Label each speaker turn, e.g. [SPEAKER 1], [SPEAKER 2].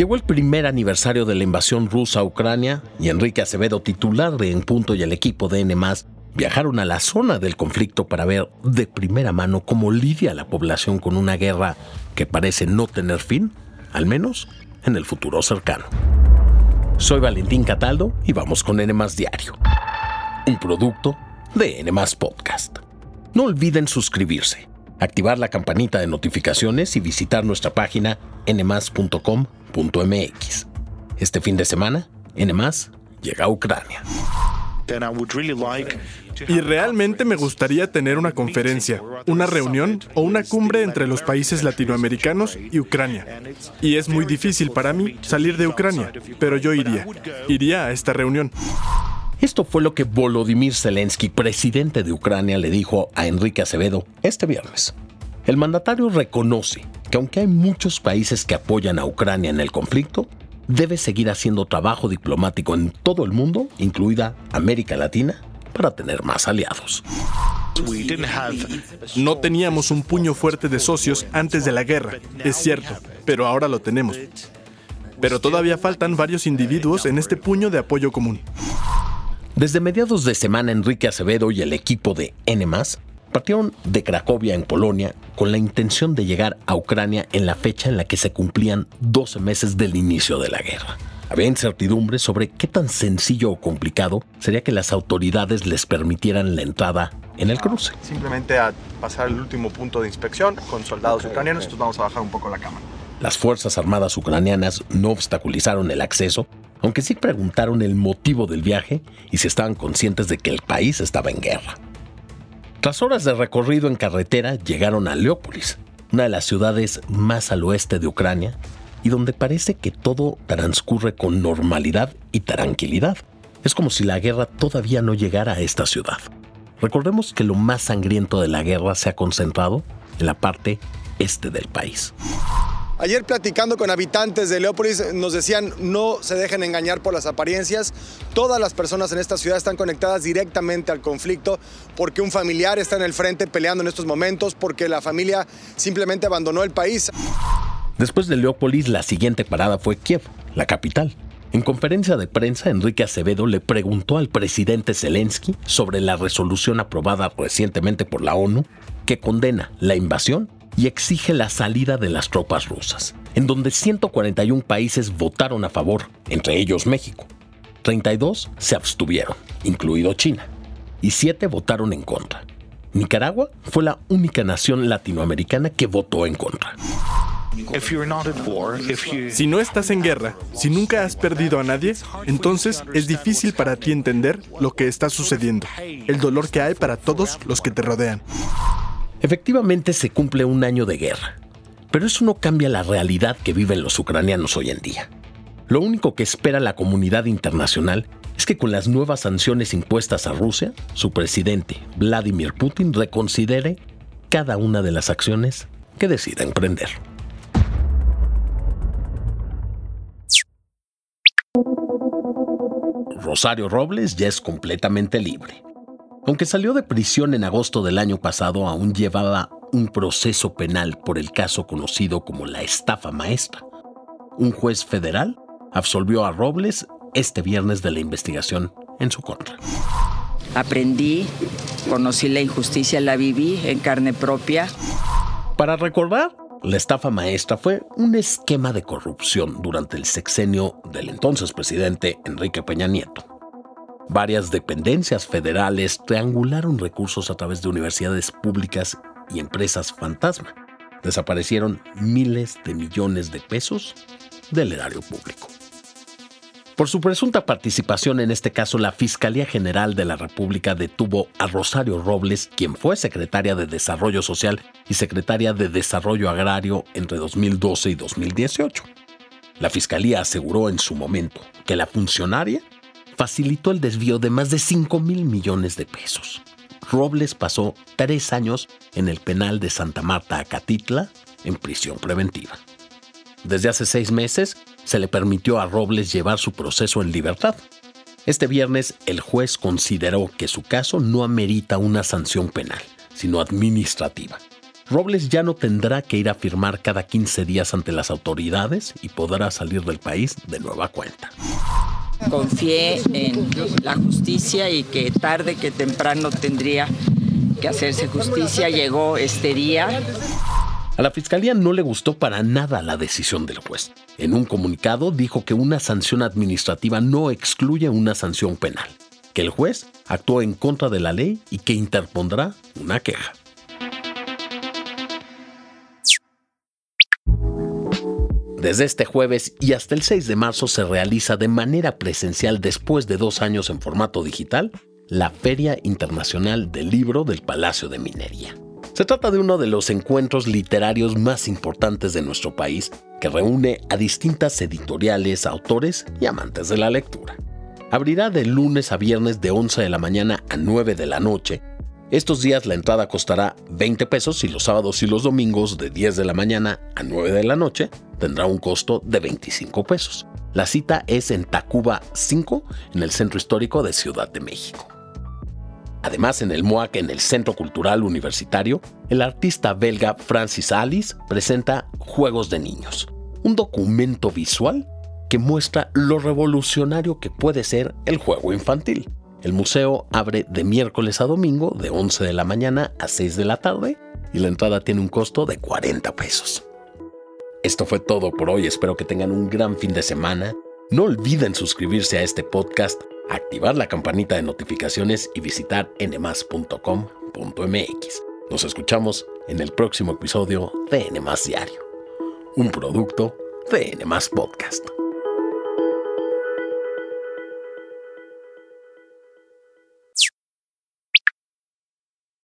[SPEAKER 1] Llegó el primer aniversario de la invasión rusa a Ucrania y Enrique Acevedo, titular de En Punto y el equipo de N+, viajaron a la zona del conflicto para ver de primera mano cómo lidia la población con una guerra que parece no tener fin, al menos en el futuro cercano. Soy Valentín Cataldo y vamos con N Diario, un producto de N Podcast. No olviden suscribirse, activar la campanita de notificaciones y visitar nuestra página nmas.com.mx. Este fin de semana, NMAS llega a Ucrania.
[SPEAKER 2] Y realmente me gustaría tener una conferencia, una reunión o una cumbre entre los países latinoamericanos y Ucrania. Y es muy difícil para mí salir de Ucrania, pero yo iría. Iría a esta reunión.
[SPEAKER 1] Esto fue lo que Volodymyr Zelensky, presidente de Ucrania, le dijo a Enrique Acevedo este viernes. El mandatario reconoce que aunque hay muchos países que apoyan a Ucrania en el conflicto, debe seguir haciendo trabajo diplomático en todo el mundo, incluida América Latina, para tener más aliados.
[SPEAKER 2] No teníamos un puño fuerte de socios antes de la guerra, es cierto, pero ahora lo tenemos. Pero todavía faltan varios individuos en este puño de apoyo común.
[SPEAKER 1] Desde mediados de semana, Enrique Acevedo y el equipo de N partieron de Cracovia en Polonia con la intención de llegar a Ucrania en la fecha en la que se cumplían 12 meses del inicio de la guerra. Había incertidumbre sobre qué tan sencillo o complicado sería que las autoridades les permitieran la entrada en el cruce.
[SPEAKER 3] Simplemente a pasar el último punto de inspección con soldados ucranianos, entonces vamos a bajar un poco la cámara.
[SPEAKER 1] Las Fuerzas Armadas ucranianas no obstaculizaron el acceso, aunque sí preguntaron el motivo del viaje y si estaban conscientes de que el país estaba en guerra. Tras horas de recorrido en carretera, llegaron a Leópolis, una de las ciudades más al oeste de Ucrania, y donde parece que todo transcurre con normalidad y tranquilidad. Es como si la guerra todavía no llegara a esta ciudad. Recordemos que lo más sangriento de la guerra se ha concentrado en la parte este del país.
[SPEAKER 4] Ayer platicando con habitantes de Leópolis nos decían no se dejen engañar por las apariencias. Todas las personas en esta ciudad están conectadas directamente al conflicto porque un familiar está en el frente peleando en estos momentos, porque la familia simplemente abandonó el país.
[SPEAKER 1] Después de Leópolis, la siguiente parada fue Kiev, la capital. En conferencia de prensa, Enrique Acevedo le preguntó al presidente Zelensky sobre la resolución aprobada recientemente por la ONU que condena la invasión y exige la salida de las tropas rusas, en donde 141 países votaron a favor, entre ellos México. 32 se abstuvieron, incluido China, y 7 votaron en contra. Nicaragua fue la única nación latinoamericana que votó en contra.
[SPEAKER 2] Si no estás en guerra, si nunca has perdido a nadie, entonces es difícil para ti entender lo que está sucediendo, el dolor que hay para todos los que te rodean.
[SPEAKER 1] Efectivamente se cumple un año de guerra, pero eso no cambia la realidad que viven los ucranianos hoy en día. Lo único que espera la comunidad internacional es que con las nuevas sanciones impuestas a Rusia, su presidente, Vladimir Putin, reconsidere cada una de las acciones que decida emprender. Rosario Robles ya es completamente libre. Aunque salió de prisión en agosto del año pasado, aún llevaba un proceso penal por el caso conocido como la estafa maestra. Un juez federal absolvió a Robles este viernes de la investigación en su contra.
[SPEAKER 5] Aprendí, conocí la injusticia, la viví en carne propia.
[SPEAKER 1] Para recordar, la estafa maestra fue un esquema de corrupción durante el sexenio del entonces presidente Enrique Peña Nieto. Varias dependencias federales triangularon recursos a través de universidades públicas y empresas fantasma. Desaparecieron miles de millones de pesos del erario público. Por su presunta participación en este caso, la Fiscalía General de la República detuvo a Rosario Robles, quien fue secretaria de Desarrollo Social y secretaria de Desarrollo Agrario entre 2012 y 2018. La Fiscalía aseguró en su momento que la funcionaria facilitó el desvío de más de 5 mil millones de pesos. Robles pasó tres años en el penal de Santa Marta, Acatitla, en prisión preventiva. Desde hace seis meses se le permitió a Robles llevar su proceso en libertad. Este viernes el juez consideró que su caso no amerita una sanción penal, sino administrativa. Robles ya no tendrá que ir a firmar cada 15 días ante las autoridades y podrá salir del país de nueva cuenta.
[SPEAKER 5] Confié en la justicia y que tarde que temprano tendría que hacerse justicia. Llegó este día.
[SPEAKER 1] A la fiscalía no le gustó para nada la decisión del juez. En un comunicado dijo que una sanción administrativa no excluye una sanción penal, que el juez actuó en contra de la ley y que interpondrá una queja. Desde este jueves y hasta el 6 de marzo se realiza de manera presencial después de dos años en formato digital la Feria Internacional del Libro del Palacio de Minería. Se trata de uno de los encuentros literarios más importantes de nuestro país que reúne a distintas editoriales, autores y amantes de la lectura. Abrirá de lunes a viernes de 11 de la mañana a 9 de la noche estos días la entrada costará 20 pesos y los sábados y los domingos de 10 de la mañana a 9 de la noche tendrá un costo de 25 pesos. La cita es en Tacuba 5, en el Centro Histórico de Ciudad de México. Además, en el MOAC, en el Centro Cultural Universitario, el artista belga Francis Alice presenta Juegos de Niños, un documento visual que muestra lo revolucionario que puede ser el juego infantil. El museo abre de miércoles a domingo de 11 de la mañana a 6 de la tarde y la entrada tiene un costo de 40 pesos. Esto fue todo por hoy, espero que tengan un gran fin de semana. No olviden suscribirse a este podcast, activar la campanita de notificaciones y visitar nmas.com.mx. Nos escuchamos en el próximo episodio de NMAS Diario, un producto de NMAS Podcast.